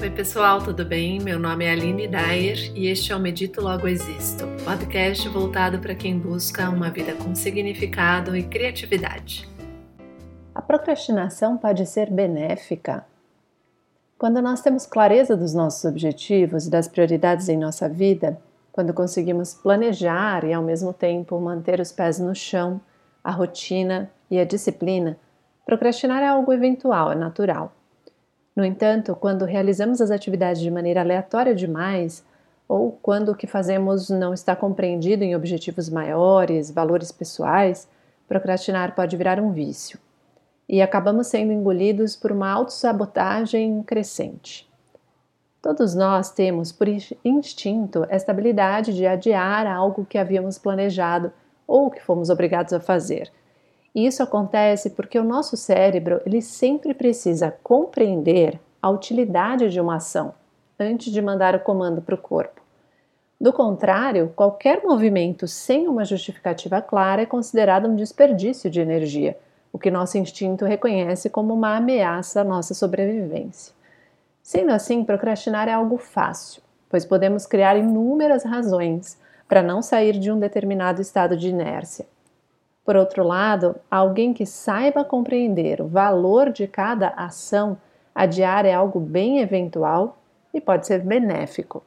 Oi, pessoal, tudo bem? Meu nome é Aline Dyer e este é o Medito Logo Existo, podcast voltado para quem busca uma vida com significado e criatividade. A procrastinação pode ser benéfica? Quando nós temos clareza dos nossos objetivos e das prioridades em nossa vida, quando conseguimos planejar e ao mesmo tempo manter os pés no chão, a rotina e a disciplina, procrastinar é algo eventual, é natural. No entanto, quando realizamos as atividades de maneira aleatória demais, ou quando o que fazemos não está compreendido em objetivos maiores, valores pessoais, procrastinar pode virar um vício. E acabamos sendo engolidos por uma autossabotagem crescente. Todos nós temos, por instinto, esta habilidade de adiar algo que havíamos planejado ou que fomos obrigados a fazer, e isso acontece porque o nosso cérebro ele sempre precisa compreender a utilidade de uma ação antes de mandar o comando para o corpo. Do contrário, qualquer movimento sem uma justificativa clara é considerado um desperdício de energia, o que nosso instinto reconhece como uma ameaça à nossa sobrevivência. Sendo assim, procrastinar é algo fácil, pois podemos criar inúmeras razões para não sair de um determinado estado de inércia. Por outro lado, alguém que saiba compreender o valor de cada ação, adiar é algo bem eventual e pode ser benéfico.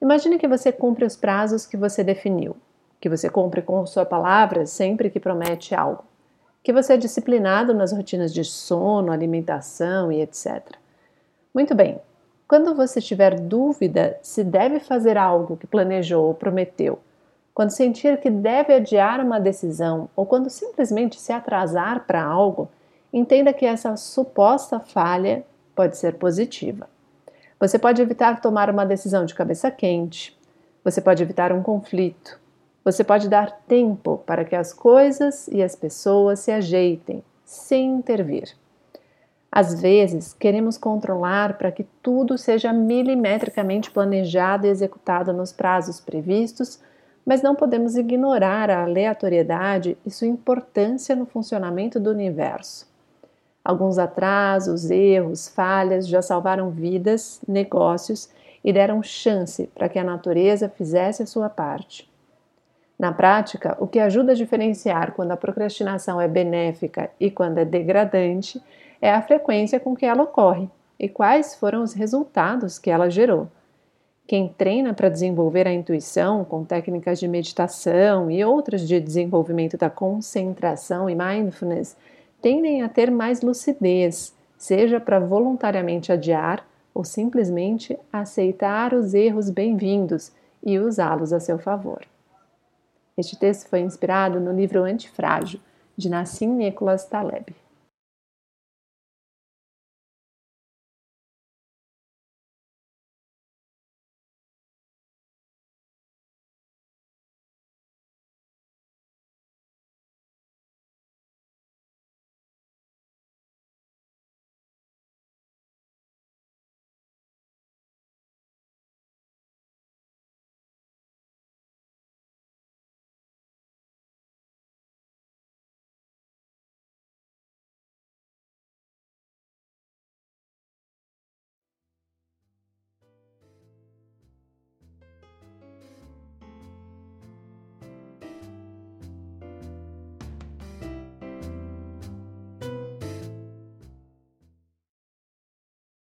Imagine que você cumpre os prazos que você definiu, que você cumpre com sua palavra sempre que promete algo, que você é disciplinado nas rotinas de sono, alimentação e etc. Muito bem, quando você tiver dúvida se deve fazer algo que planejou ou prometeu, quando sentir que deve adiar uma decisão ou quando simplesmente se atrasar para algo, entenda que essa suposta falha pode ser positiva. Você pode evitar tomar uma decisão de cabeça quente, você pode evitar um conflito, você pode dar tempo para que as coisas e as pessoas se ajeitem sem intervir. Às vezes, queremos controlar para que tudo seja milimetricamente planejado e executado nos prazos previstos mas não podemos ignorar a aleatoriedade e sua importância no funcionamento do universo. Alguns atrasos, erros, falhas já salvaram vidas, negócios e deram chance para que a natureza fizesse a sua parte. Na prática, o que ajuda a diferenciar quando a procrastinação é benéfica e quando é degradante é a frequência com que ela ocorre e quais foram os resultados que ela gerou. Quem treina para desenvolver a intuição com técnicas de meditação e outras de desenvolvimento da concentração e mindfulness tendem a ter mais lucidez, seja para voluntariamente adiar ou simplesmente aceitar os erros bem-vindos e usá-los a seu favor. Este texto foi inspirado no livro Antifrágil, de Nassim Nicholas Taleb.